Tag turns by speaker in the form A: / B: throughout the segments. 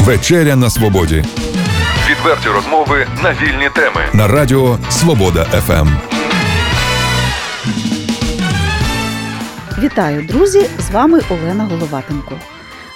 A: Вечеря на свободі.
B: Відверті розмови на вільні теми.
A: На радіо Свобода ФМ.
C: Вітаю, друзі! З вами Олена Головатенко.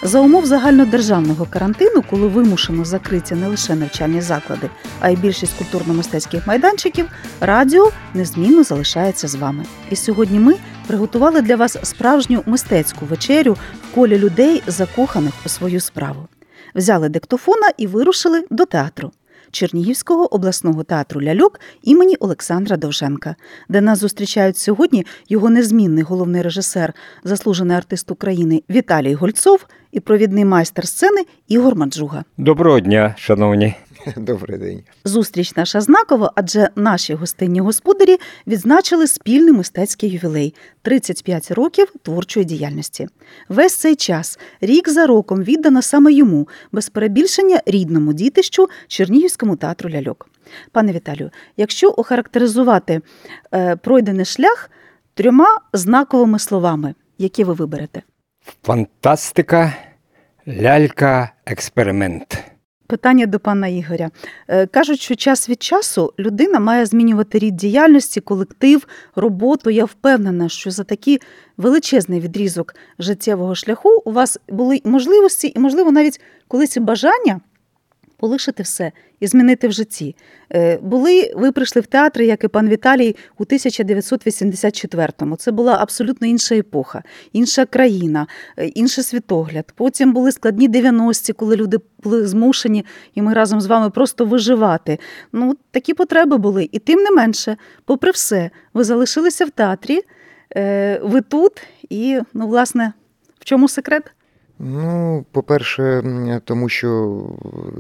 C: За умов загальнодержавного карантину, коли вимушено закриті не лише навчальні заклади, а й більшість культурно-мистецьких майданчиків, радіо незмінно залишається з вами. І сьогодні ми приготували для вас справжню мистецьку вечерю в колі людей, закоханих у свою справу. Взяли диктофона і вирушили до театру. Чернігівського обласного театру Ляльок імені Олександра Довженка, де нас зустрічають сьогодні його незмінний головний режисер, заслужений артист України Віталій Гольцов і провідний майстер сцени Ігор Маджуга.
D: Доброго дня, шановні.
E: Добрий день.
C: Зустріч наша знакова, адже наші гостинні господарі відзначили спільний мистецький ювілей 35 років творчої діяльності. Весь цей час, рік за роком, віддано саме йому, без перебільшення рідному дітищу Чернігівському театру ляльок. Пане Віталію, якщо охарактеризувати е, пройдений шлях трьома знаковими словами, які ви виберете?
D: Фантастика, лялька, експеримент.
C: Питання до пана Ігоря. Е, Кажуть, що час від часу людина має змінювати рід діяльності, колектив, роботу. Я впевнена, що за такий величезний відрізок життєвого шляху у вас були можливості і, можливо, навіть колись бажання полишити все і змінити в житті. Е, Були, ви прийшли в театр, як і пан Віталій, у 1984-му. Це була абсолютно інша епоха, інша країна, е, інший світогляд. Потім були складні 90-ті, коли люди були змушені, і ми разом з вами просто виживати. Ну, такі потреби були. І тим не менше, попри все, ви залишилися в театрі, е, ви тут, і, ну, власне, в чому секрет?
E: Ну, по-перше, тому що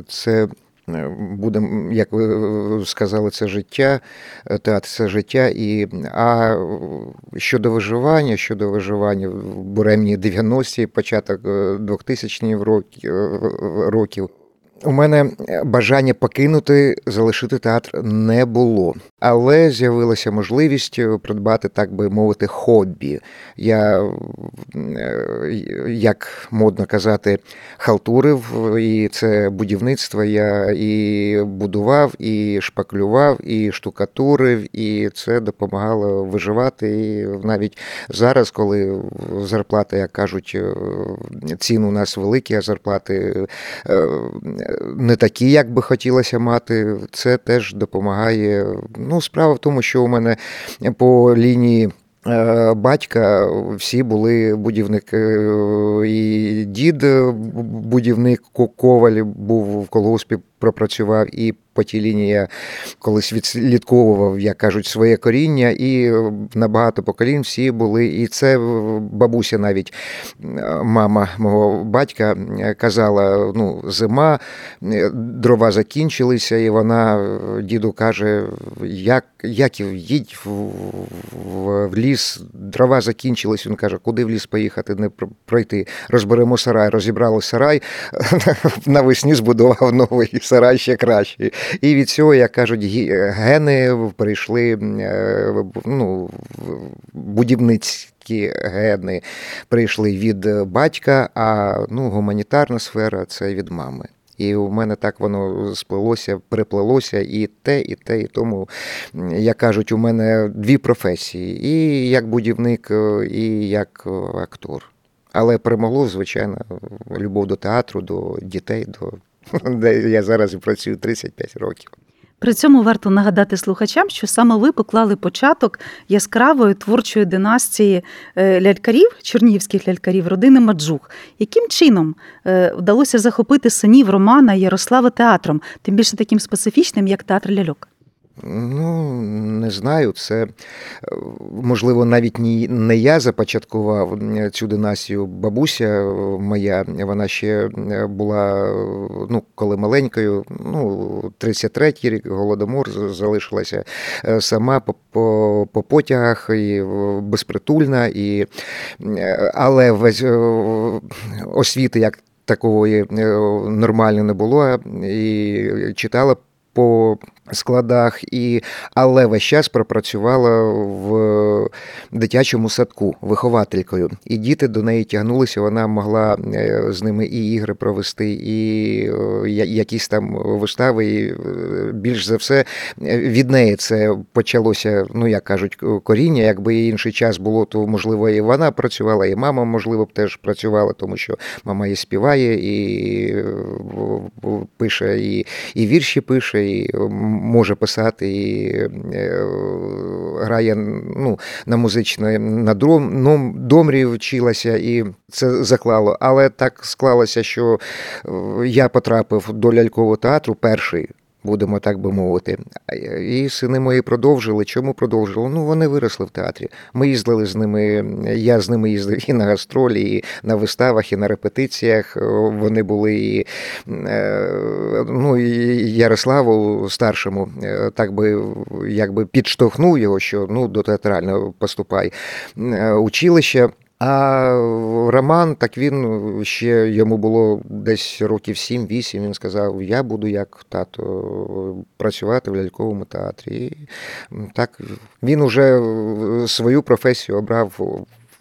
E: це е, буде, як ви сказали, це життя, е, театр це життя. І, а щодо виживання, щодо виживання в буремні 90-ті, початок 2000-х років, років. У мене бажання покинути, залишити театр не було, але з'явилася можливість придбати, так би мовити, хобі. Я, е, як модно казати, халтурив, і це будівництво. Я і будував, і шпаклював, і штукатурив, і це допомагало виживати. І навіть зараз, коли зарплати, як кажуть, цін у нас великі, а зарплати е, не такі, як би хотілося мати. Це теж допомагає. Ну, справа в тому, що у мене по лінії. е, Батька всі були будівники, і дід будівник Коваль був в колгоспі, пропрацював, і по тій лінії колись відслідковував, як кажуть, своє коріння, і на багато поколінь всі були. І це бабуся, навіть мама мого батька, казала: ну, зима, дрова закінчилися, і вона діду каже: як, Яків, їдь в, в, в ліс, дрова закінчились. Він каже, куди в ліс поїхати, не пр- пройти. Розберемо сарай, розібрали сарай, навесні збудував новий сарай ще кращий. І від цього, як кажуть, гени прийшли е, ну, будівницькі гени прийшли від батька, а ну, гуманітарна сфера це від мами. І у мене так воно сплелося, приплелося і те, і те, і тому, як кажуть, у мене дві професії: і як будівник, е, і як е, актор. Але перемогло, звичайно, любов до театру, до дітей, до де я зараз і працюю 35 років.
C: При цьому варто нагадати слухачам, що саме ви поклали початок яскравої творчої династії е, лялькарів, чернігівських лялькарів, родини Маджух. Яким чином е, вдалося захопити синів Романа Ярослава театром, тим більше таким специфічним, як театр ляльок?
E: Ну, не знаю. Це е, можливо навіть не я започаткував цю династію. Бабуся е, моя, вона ще е, була, ну, коли маленькою, ну, 33-й рік, голодомор залишилася сама по, по, по потягах і безпритульна, і, але весь освіти як такої нормально не було, і читала по складах, і, але весь час пропрацювала в дитячому садку вихователькою. І діти до неї тягнулися, вона могла е, з ними і ігри провести, і е, якісь там вистави. І е, більш за все від неї це почалося, ну як кажуть, коріння. Якби інший час було, то можливо і вона працювала, і мама, можливо, б теж працювала, тому що мама і співає, і пише, і, і вірші пише, і може писати, і е, грає ну, на музичне на дром, ну, домрі вчилася, і це заклало. Але так склалося, що е, я потрапив до лялькового театру перший. Будемо так би мовити. І сини мої продовжили. Чому продовжили? Ну, вони виросли в театрі. Ми їздили з ними, я з ними їздив і на гастролі, і на виставах, і на репетиціях. Вони були і, е, ну, і Ярославу старшому, е, так би якби підштовхнув його, що ну, до театрального поступай. Е, Училище. А Роман, так він ще йому було десь років 7-8, Він сказав: Я буду як тато працювати в ляльковому театрі. І так він уже свою професію обрав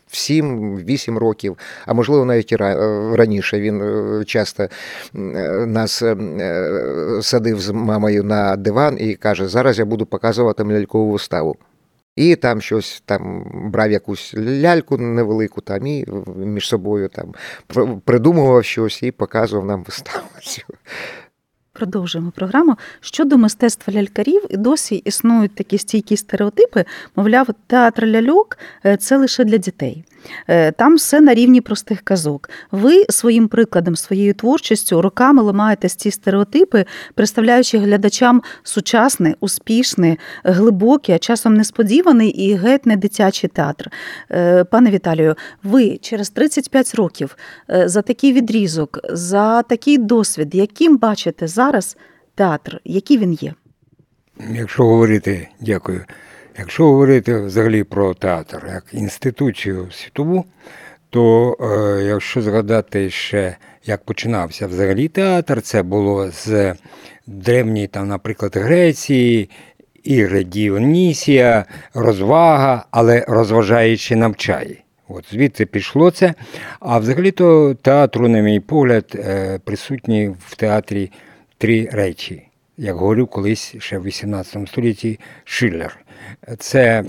E: в 7-8 років, а можливо навіть і ра- раніше. Він е, часто е, нас е, садив з мамою на диван і каже: Зараз я буду показувати лялькову виставу. І там щось там брав якусь ляльку невелику там і між собою там пр- придумував щось і показував нам виставу.
C: Продовжуємо програму. Щодо мистецтва лялькарів, і досі існують такі стійкі стереотипи. Мовляв, театр ляльок е, це лише для дітей. Е, Там все на рівні простих казок. Ви своїм прикладом, своєю творчістю роками ламаєте ці стереотипи, представляючи глядачам сучасний, успішний, глибокий, а часом несподіваний і геть не дитячий театр. Е, Пане Віталію, ви через 35 років за такий відрізок, за такий досвід, яким бачите зараз театр, який він є?
D: Якщо говорити, дякую. Якщо говорити взагалі про театр як інституцію світову, то е, якщо згадати ще, як починався взагалі театр, це було з древньої, там, наприклад, Греції, ігри Діонісія, розвага, але розважаючи навчає. От звідси пішло це. А взагалі-то театру, на мій погляд, е, присутні в театрі три речі. Як говорив колись ще в 18 столітті Шиллер. Це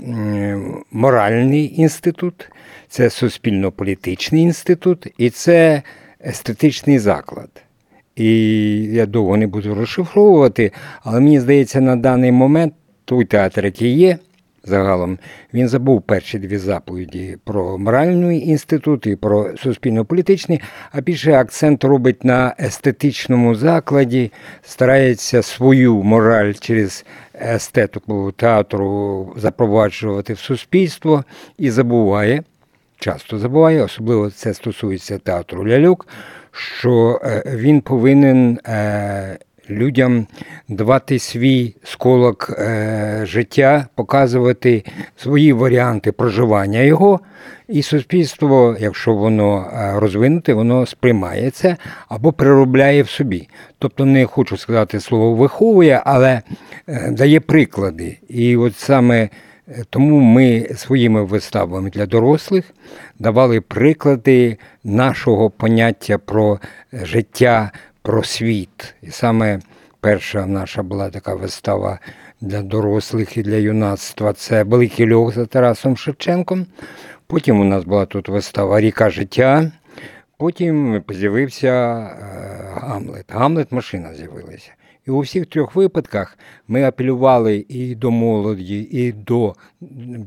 D: моральний інститут, це суспільно-політичний інститут і це естетичний заклад. І я довго не буду розшифровувати, але мені здається, на даний момент той театр, який є загалом, він забув перші дві заповіді про моральний інститут і про суспільно-політичний, а більше акцент робить на естетичному закладі, старається свою мораль через естетику театру запроваджувати в суспільство і забуває, часто забуває, особливо це стосується театру ляльок, що е, він повинен е, людям давати свій сколок е, життя, показувати свої варіанти проживання його. І суспільство, якщо воно е, розвинуте, воно сприймає це або переробляє в собі. Тобто не хочу сказати слово виховує, але е, дає приклади. І от саме Е, Тому ми своїми виставами для дорослих давали приклади нашого поняття про життя, про світ. І саме перша наша була така вистава для дорослих і для юнацтва це Великий льох за Тарасом Шевченком. Потім у нас була тут вистава Ріка життя. Потім з'явився е, Гамлет. Гамлет машина з'явилася. І у всіх трьох випадках ми апелювали і до молоді, і до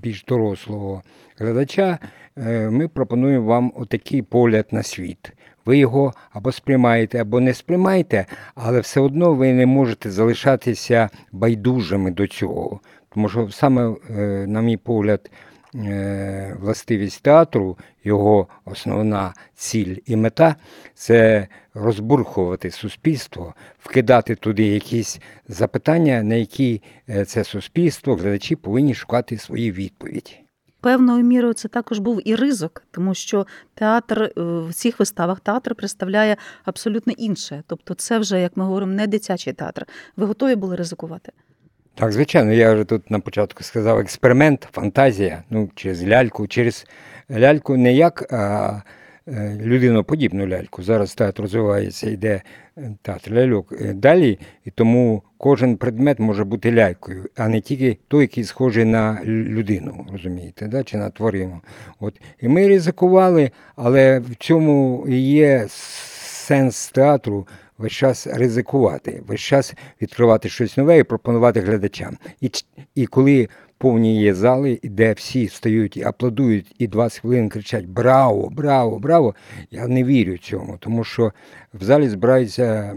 D: більш дорослого глядача. Е, Ми пропонуємо вам отакий погляд на світ. Ви його або сприймаєте, або не сприймаєте, але все одно ви не можете залишатися байдужими до цього. Тому що саме, е, на мій погляд, е, властивість театру, його основна ціль і мета це розбурхувати суспільство, вкидати туди якісь запитання, на які е, це суспільство, глядачі повинні шукати свої відповіді.
C: Певною мірою це також був і ризик, тому що театр е, в цих виставах театр представляє абсолютно інше. Тобто, це вже, як ми говоримо, не дитячий театр. Ви готові були ризикувати?
D: Так, звичайно, я вже тут на початку сказав експеримент, фантазія, ну, через ляльку, через ляльку не як а, е, людиноподібну ляльку. Зараз театр розвивається, йде е, театр ляльок далі, і тому кожен предмет може бути лялькою, а не тільки той, який схожий на людину, розумієте, да? чи на тварину. От. І ми ризикували, але в цьому є сенс театру весь час ризикувати, весь час відкривати щось нове і пропонувати глядачам. І і коли повні є зали, де всі встають і аплодують, і 20 хвилин кричать Браво, браво, браво! Я не вірю цьому, тому що в залі збираються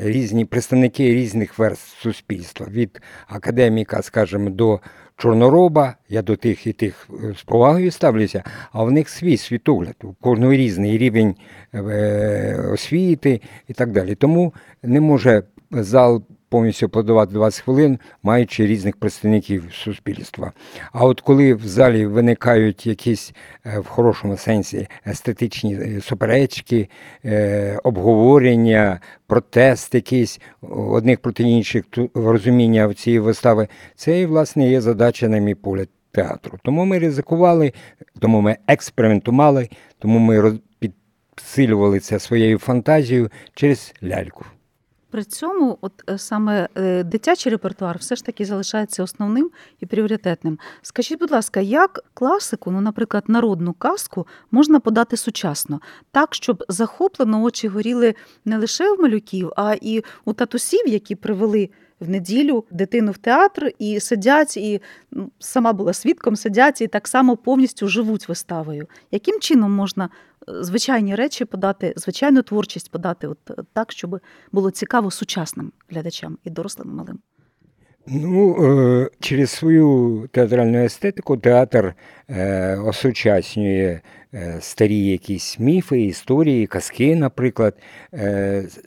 D: різні представники різних верств суспільства від академіка, скажімо, до чорнороба, я до тих і тих е, з повагою ставлюся, а в них свій світогляд, у кожного різний рівень е, освіти і так далі. Тому не може зал повністю аплодувати 20 хвилин, маючи різних представників суспільства. А от коли в залі виникають якісь е, в хорошому сенсі естетичні е, суперечки, е, обговорення, протест якийсь одних проти інших, розуміння цієї вистави, це і власне є задача, на мій погляд, театру. Тому ми ризикували, тому ми експериментували, тому ми підсилювали це своєю фантазією через ляльку.
C: При цьому, от е, саме е, дитячий репертуар все ж таки залишається основним і пріоритетним. Скажіть, будь ласка, як класику, ну, наприклад, народну казку можна подати сучасно, так, щоб захоплено очі горіли не лише в малюків, а і у татусів, які привели в неділю дитину в театр і сидять, і ну, сама була свідком, сидять і так само повністю живуть виставою. Яким чином можна звичайні речі подати, звичайну творчість подати, от так, щоб було цікаво сучасним глядачам і дорослим і малим.
D: Ну, е, через свою театральну естетику театр е, осучаснює е, старі якісь міфи, історії, казки, наприклад,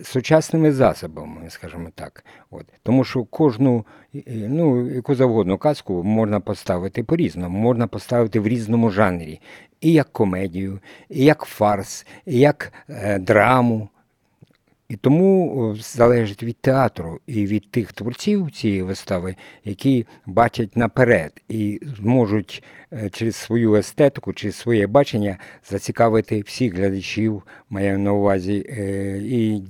D: сучасними засобами, скажімо так. От. Тому що кожну, ну, яку завгодно казку можна поставити по-різному, можна поставити в різному жанрі. І як комедію, і як фарс, і як драму. І тому залежить від театру і від тих творців цієї вистави, які бачать наперед і зможуть е, через свою естетику, через своє бачення зацікавити всіх глядачів, маю на увазі е, і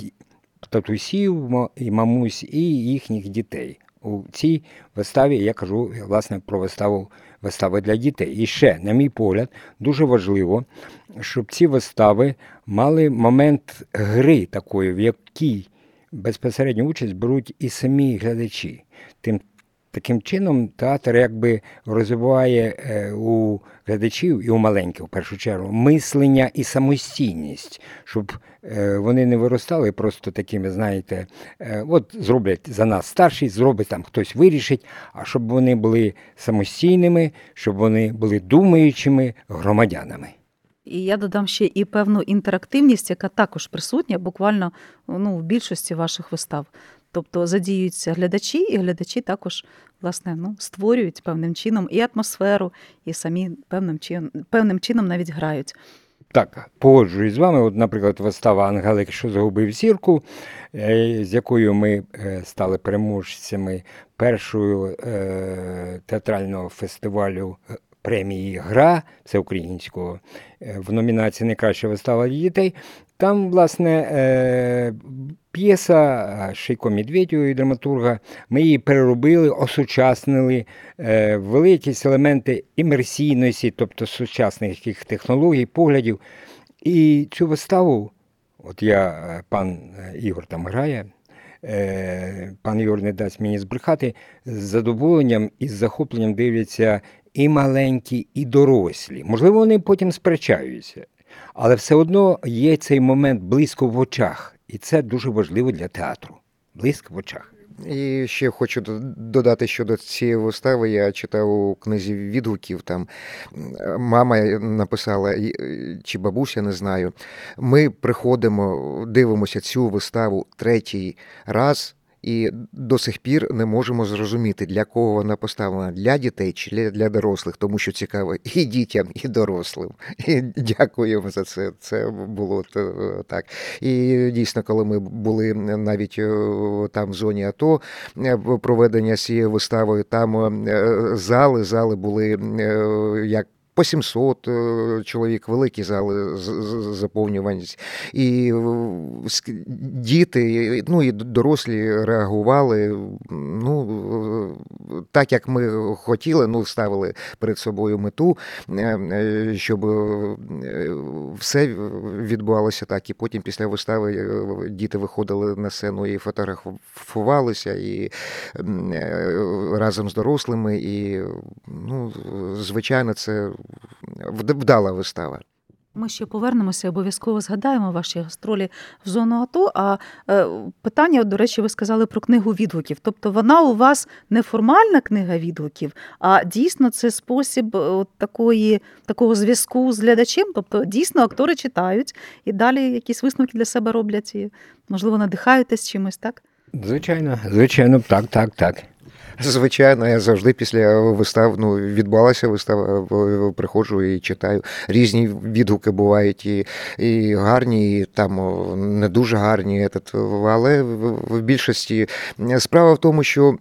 D: татусів, і мамусь, і їхніх дітей. У цій виставі я кажу власне про виставу вистави для дітей. І ще, на мій погляд, дуже важливо, щоб ці вистави мали момент гри такої, в якій безпосередню участь беруть і самі глядачі. Тим Таким чином, театр якби розвиває е, у глядачів і у маленьких, в першу чергу, мислення і самостійність, щоб е, вони не виростали просто такими, знаєте, е, от зроблять за нас старші, зробить там хтось вирішить, а щоб вони були самостійними, щоб вони були думаючими громадянами.
C: І я додам ще і певну інтерактивність, яка також присутня, буквально ну, в більшості ваших вистав. Тобто задіюються глядачі, і глядачі також власне ну, створюють певним чином і атмосферу, і самі певним чином, певним чином навіть грають.
D: Так, погоджуюсь з вами. От, наприклад, вистава Ангелик, що загубив зірку, е, з якою ми е, стали переможцями першого е, театрального фестивалю премії Гра це українського в номінації Найкраща вистава для дітей. Там, власне, П'єса Шейко Медведєва і драматурга, ми її переробили, осучаснили, е, ввели якісь елементи імерсійності, тобто сучасних технологій, поглядів. І цю виставу, от я, е, пан е, Ігор там грає, пан Ігор не дасть мені збрехати, з задоволенням і з захопленням дивляться і маленькі, і дорослі. Можливо, вони потім сперечаються, але все одно є цей момент близько в очах. І це дуже важливо для театру. Блиск в очах.
E: І ще хочу додати щодо цієї вистави. Я читав у книзі відгуків. Там мама написала, чи бабуся не знаю. Ми приходимо, дивимося цю виставу третій раз. І до сих пір не можемо зрозуміти, для кого вона поставлена для дітей чи для- дорослих, тому що цікаво і дітям, і дорослим. І дякуємо за це. Це було е, так. І дійсно, коли ми були навіть е, там в зоні АТО е, проведення з цією виставою, там зали, зали були як. По 700 е, чоловік, великі зали заповнюваність. І діти, ну і дорослі реагували. Ну, так як ми хотіли, ну, ставили перед собою мету, е, е, щоб все відбувалося так. І потім після вистави діти виходили на сцену і фотографувалися, і разом з дорослими. І, ну, звичайно, це вдала вистава.
C: Ми ще повернемося, обов'язково згадаємо ваші гастролі в зону АТО. А е, питання, до речі, ви сказали про книгу відгуків. Тобто вона у вас не формальна книга відгуків, а дійсно це спосіб е, от такої, такого зв'язку з глядачем. Тобто дійсно актори читають і далі якісь висновки для себе роблять і, можливо, надихаєтесь чимось, так?
D: Звичайно, звичайно, так, так, так.
E: Звичайно, я завжди після вистав, ну, відбулася вистава, в- приходжу і читаю. Різні відгуки бувають, і, і гарні, і там не дуже гарні, але в більшості справа в тому, що.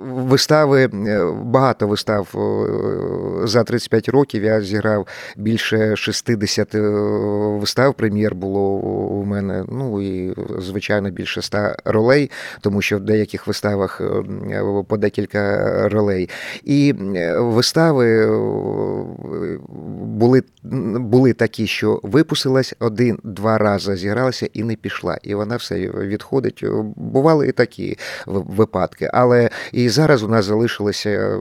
E: Вистави, е, багато вистав е, за 35 років. Я зіграв більше 60 е, вистав. Прем'єр було у мене. Ну і звичайно більше 100 ролей, тому що в деяких виставах по декілька ролей. І вистави були, були такі, що випустилась один-два рази, зігралася і не пішла. І вона все відходить. Бували і такі випадки. Але і зараз у нас залишилися е,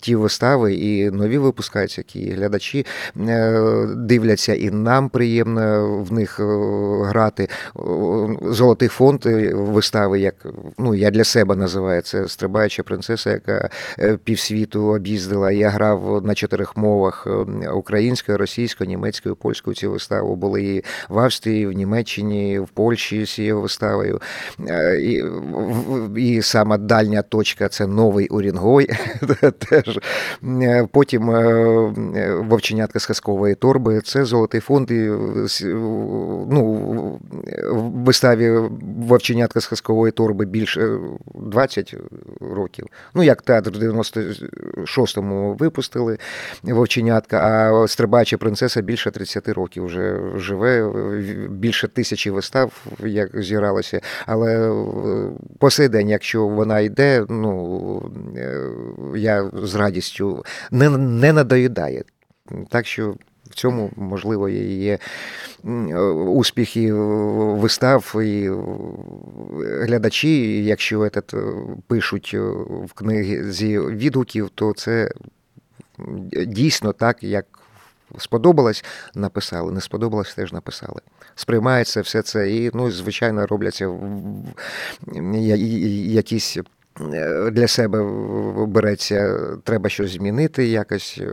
E: ті вистави, і нові випускаються, які глядачі е, дивляться, і нам приємно в них е, грати. Золотий фонд вистави, як ну я для себе називаю це стрибаюча принцеса, яка півсвіту об'їздила. Я грав на чотирьох мовах українською, російською, німецькою, польською. Ці вистави були і в Австрії, в Німеччині, в Польщі з цією виставою. І, і сама дальня точка це новий Урінгой. Теж. Е, Потім е, е, вовченятка з казкової торби. Це золотий фонд. І, ну, в виставі вовченятка з казкової торби більше 20 років. Ну, як театр в 96-му випустили вовченятка, а стрибаюча принцеса більше 30 років вже живе, більше тисячі вистав, як зігралося. Але по сей день, якщо вона йде, ну я з радістю не, не надоїдає. Так що в цьому, можливо, і є е, успіхи вистав і е, глядачі, якщо этот, е, пишуть е, в книзі відгуків, то це дійсно так, як сподобалось, написали, не сподобалось, теж написали. Сприймається все це і, ну, звичайно, робляться і- якісь. Е, Для себе береться, треба щось змінити якось, е,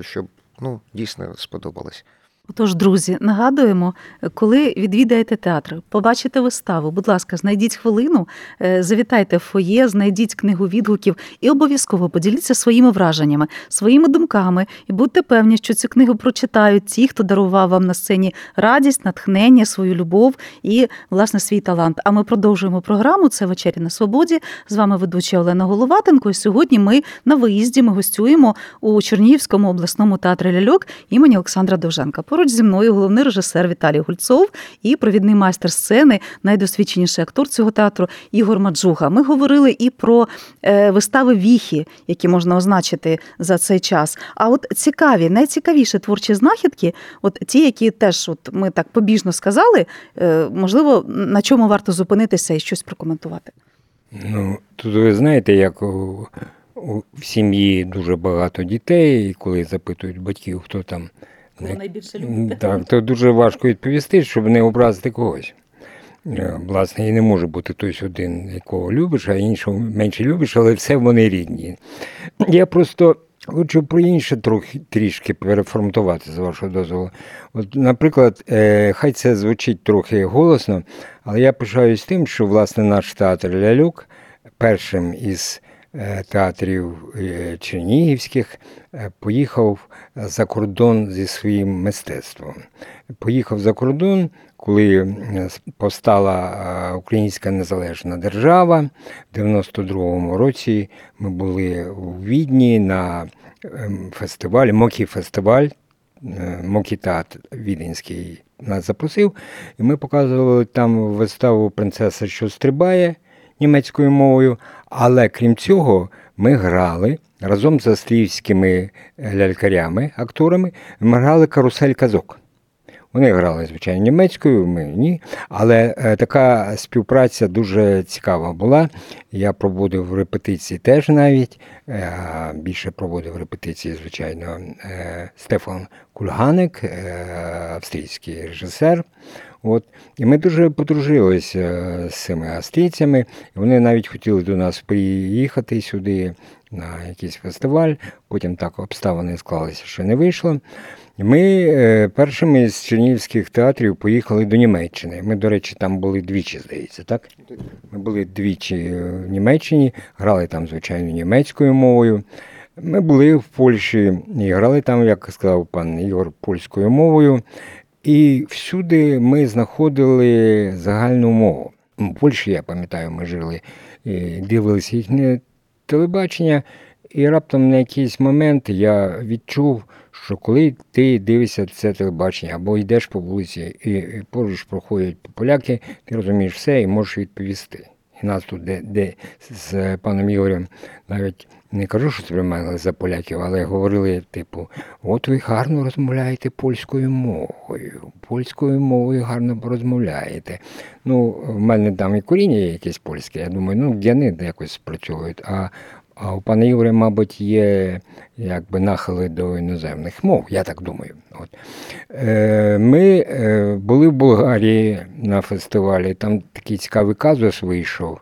E: щоб ну, дійсно сподобалось.
C: Отож, друзі, нагадуємо, коли відвідаєте театр, побачите виставу, будь ласка, знайдіть хвилину, е, завітайте в фоє, знайдіть книгу відгуків і обов'язково поділіться своїми враженнями, своїми думками, і будьте певні, що цю книгу прочитають ті, хто дарував вам на сцені радість, натхнення, свою любов і, власне, свій талант. А ми продовжуємо програму. Це вечері на свободі. З вами ведуча Олена Головатенко. І сьогодні ми на виїзді. Ми гостюємо у Чернігівському обласному театрі ляльок імені Олександра Довженка. Поруч зі мною головний режисер Віталій Гульцов і провідний майстер сцени, найдосвідченіший актор цього театру Ігор Маджуга. Ми говорили і про е, вистави віхи, які можна означити за цей час. А от цікаві, найцікавіші творчі знахідки, от ті, які теж от ми так побіжно сказали, е, можливо, на чому варто зупинитися і щось прокоментувати.
D: Ну, тут ви знаєте, як у, сім'ї дуже багато дітей, коли запитують батьків, хто там. Не-
C: найбільше
D: Так, то дуже важко відповісти, щоб не образити когось. Е, Власне, і не може бути хтось один, якого любиш, а іншого менше любиш, але все вони рідні. Я просто Хочу про інше трохи трішки переформатувати з вашого дозволу. От, наприклад, е, хай це звучить трохи голосно, але я пишаюсь тим, що власне наш театр Ляльок першим із театрів е, чернігівських е, поїхав за кордон зі своїм мистецтвом. Поїхав за кордон, коли е, постала е, Українська незалежна держава. В 92-му році ми були у Відні на ем, фестивалі, Мокі фестиваль, е, Мокі театр Віденський нас запросив, і ми показували там виставу Принцеса, що стрибає німецькою мовою. Але крім цього, ми грали разом з австрійськими лялькарями, акторами, ми грали карусель казок. Вони грали, звичайно, німецькою, ми ні. Але е, така співпраця дуже цікава була. Я проводив репетиції теж навіть. Е, більше проводив репетиції, звичайно, е, Стефан Кульганик, е, австрійський режисер. От. І ми дуже подружилися з цими австрійцями. Вони навіть хотіли до нас приїхати сюди на якийсь фестиваль. Потім так обставини склалися, що не вийшло. Ми е, першими з чернігівських театрів поїхали до Німеччини. Ми, до речі, там були двічі, здається, так? Ми були двічі в Німеччині, грали там, звичайно, німецькою мовою. Ми були в Польщі і грали там, як сказав пан Ігор, польською мовою. І всюди ми знаходили загальну мову. Польщі, я пам'ятаю, ми жили, дивилися їхнє телебачення, і раптом на якийсь момент я відчув, що коли ти дивишся це телебачення або йдеш по вулиці і поруч проходять поляки, ти розумієш все і можеш відповісти. І нас тут, де, де з паном Ігорем, навіть не кажу, що сприймали за поляків, але говорили, типу, от ви гарно розмовляєте польською мовою, польською мовою гарно розмовляєте. Ну, в мене там і коріння є якесь польське, я думаю, ну, вони якось спрацьовують. А а у пана Ігоря, мабуть, є якби нахили до іноземних мов, я так думаю. От. Е, Ми е, були в Болгарії на фестивалі, там такий цікавий казус вийшов.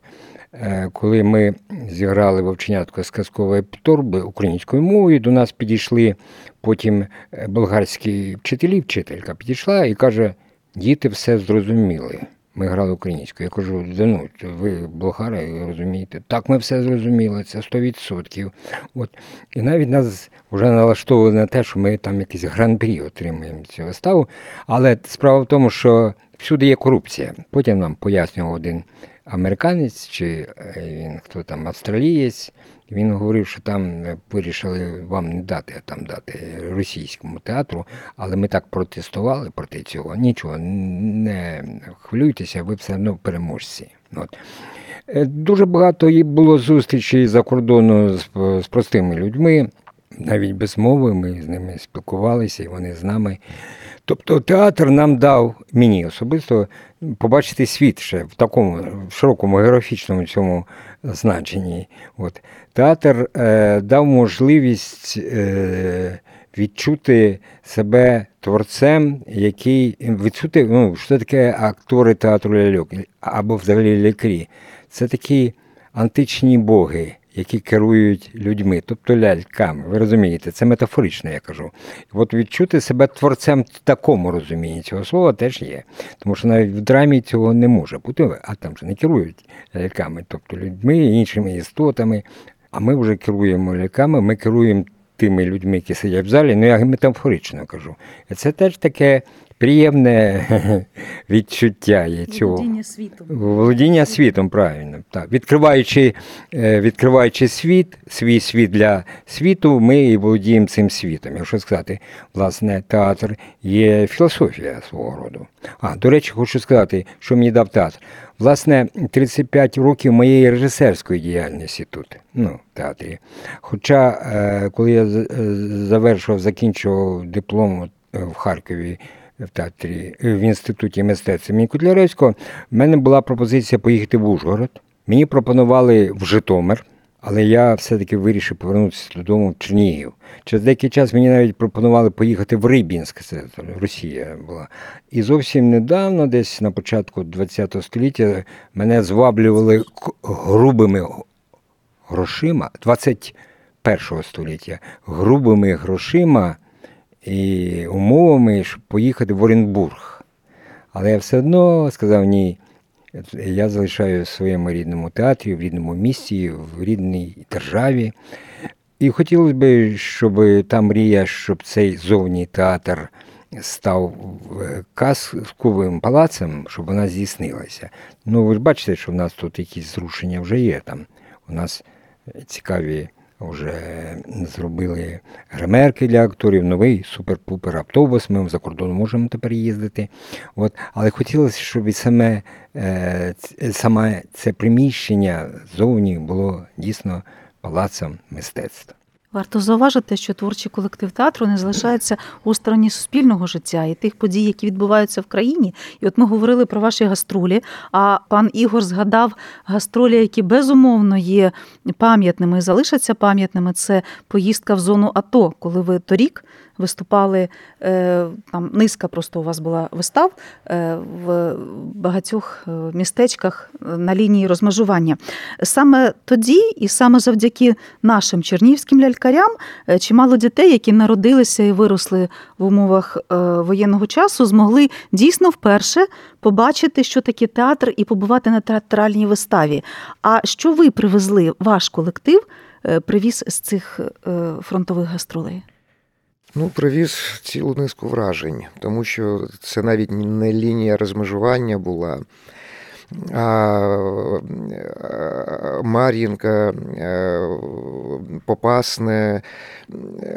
D: Е, Коли ми зіграли вовченятко з казкової торби українською мовою, до нас підійшли потім е, болгарські вчителі, вчителька підійшла і каже: діти все зрозуміли. Ми грали українською. Я кажу, да ну, ви ви розумієте. Так, ми все зрозуміли, це 100%. От. І навіть нас вже налаштовували на те, що ми там якийсь гран-прі отримуємо цю виставу. Але справа в тому, що всюди є корупція. Потім нам пояснював один американець, чи е, він хто там, австралієць. Він говорив, що там вирішили вам не дати, там дати російському театру, але ми так протестували проти цього. Нічого, не хвилюйтеся, ви все одно переможці. От. Е, Дуже багато було зустрічей за кордону з, з простими людьми, навіть без мови. Ми з ними спілкувалися, і вони з нами. Тобто театр нам дав мені особисто побачити світ ще в такому широкому географічному цьому значенні. От. Театр е, дав можливість е, відчути себе творцем, який відчути, ну, що таке актори театру ляльок або взагалі лікарі. Це такі античні боги які керують людьми, тобто ляльками. Ви розумієте, це метафорично, я кажу. От відчути себе творцем в такому розумінні цього слова теж є. Тому що навіть в драмі цього не може бути, а там же не керують ляльками, тобто людьми, іншими істотами. А ми вже керуємо ляльками, ми керуємо тими людьми, які сидять в залі, ну я метафорично кажу. Це теж таке приємне відчуття є цього.
C: Володіння світом.
D: Володіння світом, правильно. Так. Відкриваючи, е, відкриваючи світ, свій світ для світу, ми і володіємо цим світом. Якщо сказати, власне, театр є філософія свого роду. А, до речі, хочу сказати, що мені дав театр. Власне, 35 років моєї режисерської діяльності тут, ну, в театрі. Хоча, е, коли я завершував, закінчував диплом в Харкові в театрі в інституті мистецтва імені Котляревського, в мене була пропозиція поїхати в Ужгород. Мені пропонували в Житомир, але я все-таки вирішив повернутися додому в Чернігів. Через деякий час мені навіть пропонували поїхати в Рибінськ, це Росія була. І зовсім недавно, десь на початку ХХ століття, мене зваблювали грубими грошима. 20 першого століття грубими грошима і умовами, щоб поїхати в Оренбург. Але я все одно сказав ні. Я залишаю в своєму рідному театрі, в рідному місті, в рідній державі. І хотілося б, щоб та мрія, щоб цей зовній театр став е, казковим палацем, щоб вона здійснилася. Ну, ви ж бачите, що в нас тут якісь зрушення вже є там. У нас цікаві вже зробили гримерки для акторів, новий супер-пупер автобус. Ми за кордон можемо тепер їздити. От. Але хотілося, щоб і саме, е, саме це приміщення зовні було дійсно палацом мистецтва.
C: Варто зауважити, що творчий колектив театру не залишається у стороні суспільного життя і тих подій, які відбуваються в країні. І от ми говорили про ваші гастролі. А пан Ігор згадав гастролі, які безумовно є пам'ятними і залишаться пам'ятними. Це поїздка в зону АТО, коли ви торік виступали е, там низка просто у вас була вистав е, в багатьох е, містечках на лінії розмежування. Саме тоді, і саме завдяки нашим чернівським лялькарям, чимало дітей, які народилися і виросли в умовах воєнного часу, змогли дійсно вперше побачити, що таке театр, і побувати на театральній виставі. А що ви привезли, ваш колектив привіз з цих фронтових гастролей?
E: Ну, привіз цілу низку вражень, тому що це навіть не лінія розмежування була. А Мар'їнка, е, Попасне,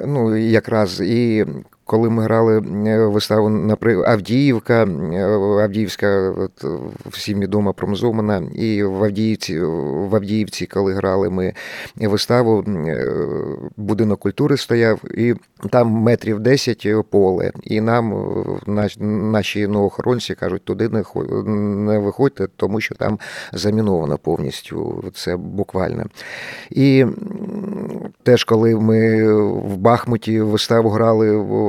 E: ну якраз і коли ми грали е, виставу наприклад, Авдіївка, е, Авдіївська, от, всім відома промзомана, і в Авдіївці, в Авдіївці, коли грали ми виставу, е, будинок культури стояв, і там метрів 10 поле. І нам наші новохоронці кажуть, туди не виходьте, тому що там заміновано повністю. Це буквально. І теж коли ми в Бахмуті виставу грали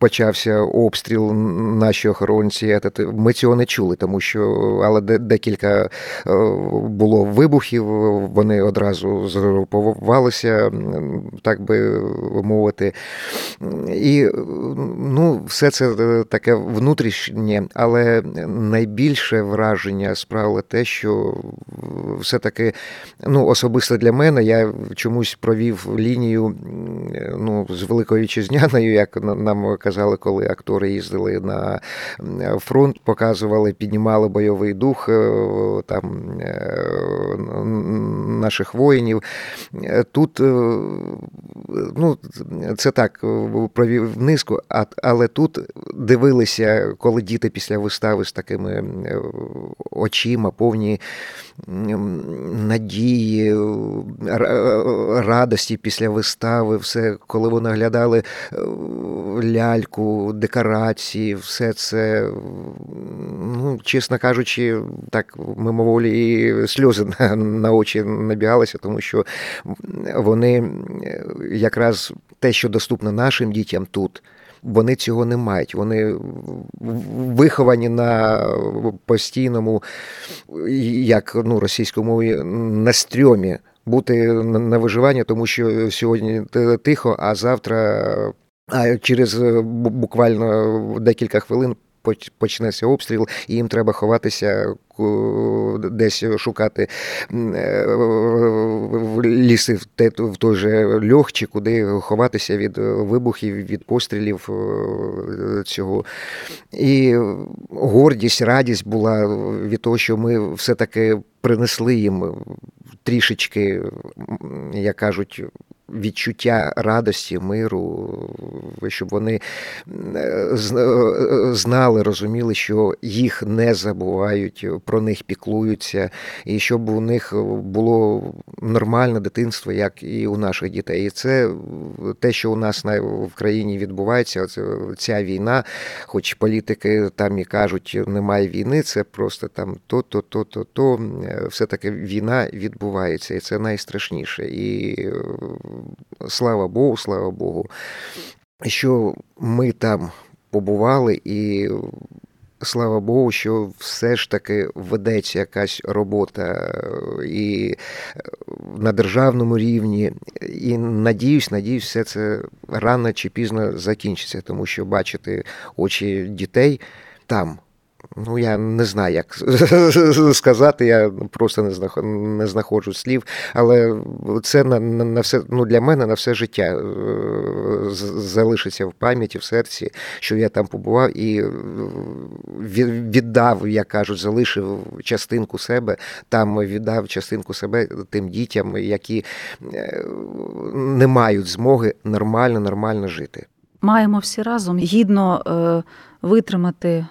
E: почався обстріл наші охоронці. Ми цього не чули, тому що але декілька е, було вибухів. Вони одразу згрупувалися, так би мовити. І ну, все це таке внутрішнє, але найбільше враження справило те, що все-таки ну, особисто для мене я чомусь провів лінію ну, з великою вітчизняною, як нам казали, казали, коли актори їздили на фронт, показували, піднімали бойовий дух е, там е, наших воїнів. Тут е, ну, це так провів низку, але тут дивилися, коли діти після вистави з такими очима, повні надії, радості після вистави, все, коли вони глядали ляльку, декорації, все це, ну, чесно кажучи, так мимоволі і сльози на, на очі набігалися, тому що вони якраз те, що доступно нашим дітям тут. Вони цього не мають. Вони виховані на постійному, як ну, російською мовою, на стрьомі бути на виживання, тому що сьогодні тихо, а завтра а через е, буквально декілька хвилин почнеться обстріл, і їм треба ховатися десь шукати е, ліси в той же льох, куди ховатися від вибухів, від пострілів е, цього. І гордість, радість була від того, що ми все-таки принесли їм трішечки, як кажуть, відчуття радості, миру, щоб вони е, е, знали, розуміли, що їх не забувають, про них піклуються, і щоб у них було нормальне дитинство, як і у наших дітей. І це те, що у нас в країні відбувається, ця війна, хоч політики там і кажуть, немає війни, це просто там то, то, то, то, то все таки війна відбувається, і це найстрашніше. І слава Богу, слава Богу, що ми там побували і слава Богу, що все ж таки ведеться якась робота е, і е, на державному рівні. І надіюсь, надіюсь, все це рано чи пізно закінчиться, тому що бачити очі дітей там. Ну, я не знаю, як сказати, я просто не знаход, не знаходжу слів, але це на на, все ну, для мене на все життя е, залишиться в пам'яті, в серці, що я там побував і віддав, як кажуть, залишив частинку себе, там віддав частинку себе тим дітям, які е, не мають змоги нормально, нормально жити.
C: Маємо всі разом гідно е, витримати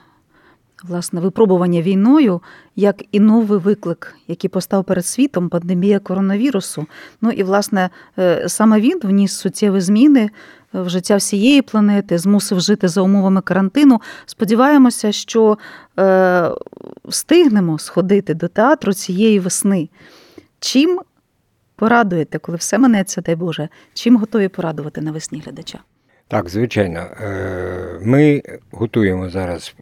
C: власне випробування війною, як і новий виклик, який постав перед світом пандемія коронавірусу. Ну і власне е, саме він вніс суттєві зміни в життя всієї планети, змусив жити за умовами карантину. Сподіваємося, що е, встигнемо сходити до театру цієї весни. Чим порадуєте, коли все минеться, дай Боже, чим готові порадувати навесні глядача?
D: Так, звичайно, е, ми готуємо зараз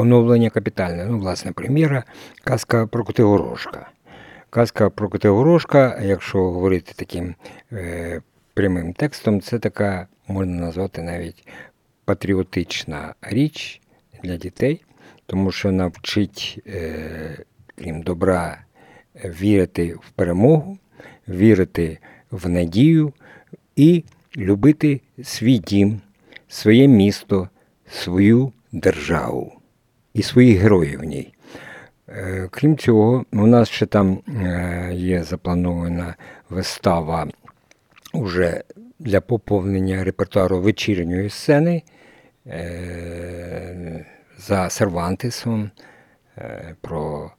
D: Поновлення капітальне, ну, власне, прем'єра, казка про Котигорошка. Казка про Котигорошка, якщо говорити таким е, прямим текстом, це така, можна назвати навіть патріотична річ для дітей, тому що навчить, е, крім добра, вірити в перемогу, вірити в надію і любити свій дім, своє місто, свою державу і своїх героїв в ній. Е, крім цього, у нас ще там е, є запланована вистава уже для поповнення репертуару вечірньої сцени е, за Сервантесом про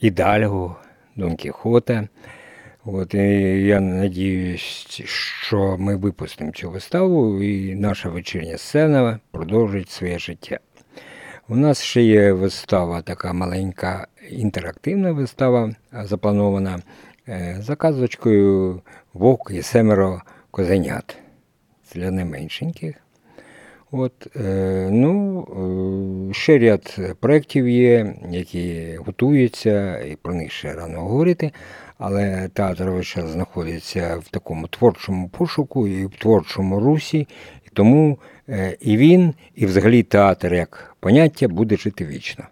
D: Ідальгу, Дон Кіхота. От, і Я надіюсь, що ми випустимо цю виставу, і наша вечірня сцена продовжить своє життя. У нас ще є вистава, така маленька інтерактивна вистава, запланована е, заказочкою Вовк і семеро козенят для найменшеньких. От, е, ну, е, Ще ряд проєктів є, які готуються, і про них ще рано говорити. Але театр весь знаходиться в такому творчому пошуку і в творчому русі, і тому Е, і він, і взагалі театр як поняття буде жити вічно.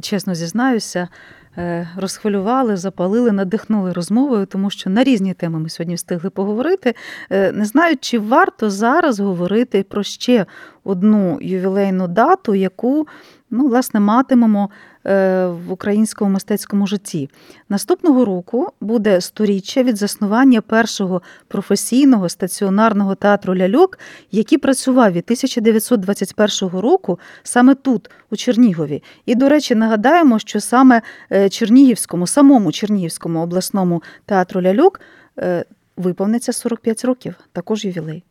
C: Чесно зізнаюся, е, розхвилювали, запалили, надихнули розмовою, тому що на різні теми ми сьогодні встигли поговорити. Е, не знаю, чи варто зараз говорити про ще одну ювілейну дату, яку ну, власне, матимемо е, в українському мистецькому житті. Наступного року буде сторіччя від заснування першого професійного стаціонарного театру ляльок, який працював від 1921 року саме тут, у Чернігові. І, до речі, нагадаємо, що саме е, Чернігівському, самому Чернігівському обласному театру ляльок е, виповниться 45 років, також ювілей.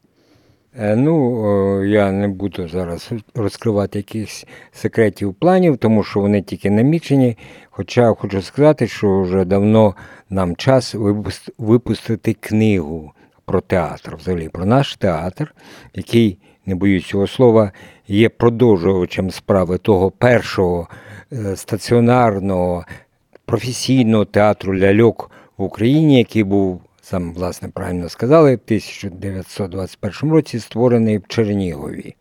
D: Е, ну, я не буду зараз розкривати якихось секретів планів, тому що вони тільки намічені. Хоча хочу сказати, що вже давно нам час випустити книгу про театр, взагалі про наш театр, який, не боюсь цього слова, є продовжувачем справи того першого е, стаціонарного професійного театру ляльок в Україні, який був саме власне правильно сказали, в 1921 році створений в Чернігові.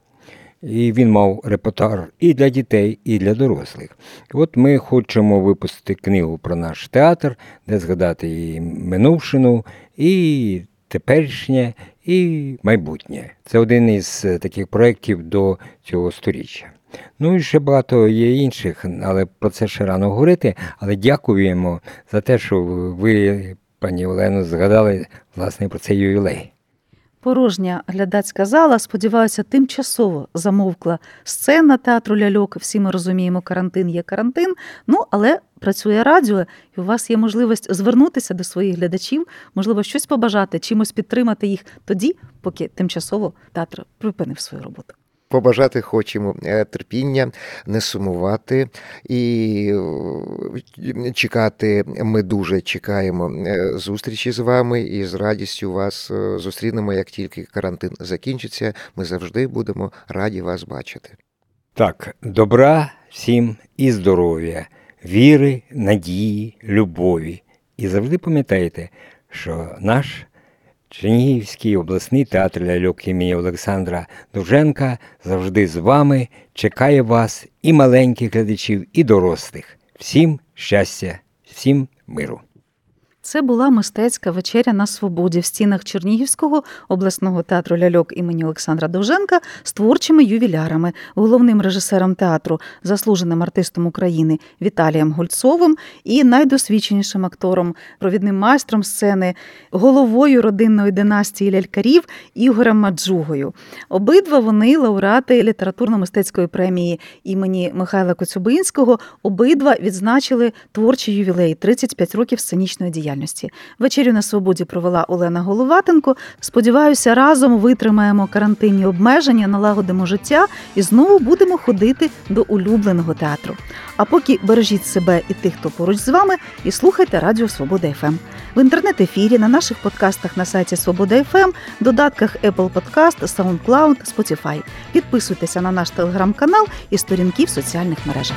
D: І він мав репертуар і для дітей, і для дорослих. От ми хочемо випустити книгу про наш театр, де згадати і минувшину, і теперішнє, і майбутнє. Це один із е, таких проєктів до цього сторіччя. Ну і ще багато є інших, але про це ще рано говорити. Але дякуємо за те, що ви пані Олено, згадали власне про цей ювілей.
C: Порожня глядацька зала, сподіваюся, тимчасово замовкла сцена театру ляльок. Всі ми розуміємо, карантин є карантин. Ну але працює радіо, і у вас є можливість звернутися до своїх глядачів, можливо, щось побажати, чимось підтримати їх тоді, поки тимчасово театр припинив свою роботу
E: побажати хочемо е, терпіння, не сумувати і е, чекати. Ми дуже чекаємо е, зустрічі з вами і з радістю вас зустрінемо, як тільки карантин закінчиться. Ми завжди будемо раді вас бачити.
D: Так, добра, всім і здоров'я, віри, надії, любові. І завжди пам'ятайте, що наш Чернігівський обласний театр ляльок імені Олександра Довженка завжди з вами чекає вас і маленьких глядачів, і дорослих. Всім щастя, всім миру.
C: Це була мистецька вечеря на свободі в стінах Чернігівського обласного театру ляльок імені Олександра Довженка з творчими ювілярами, головним режисером театру, заслуженим артистом України Віталієм Гольцовим і найдосвідченішим актором, провідним майстром сцени, головою родинної династії лялькарів Ігорем Маджугою. Обидва вони лауреати літературно-мистецької премії імені Михайла Коцюбинського. Обидва відзначили творчий ювілей 35 років сценічної діяльності. Вечерю на свободі провела Олена Головатенко. Сподіваюся, разом витримаємо карантинні обмеження, налагодимо життя і знову будемо ходити до улюбленого театру. А поки бережіть себе і тих, хто поруч з вами, і слухайте Радіо Свобода FM. В інтернет-ефірі на наших подкастах на сайті Свобода FM, додатках Apple Podcast, SoundCloud, Spotify. Підписуйтеся на наш телеграм-канал і сторінки в соціальних мережах.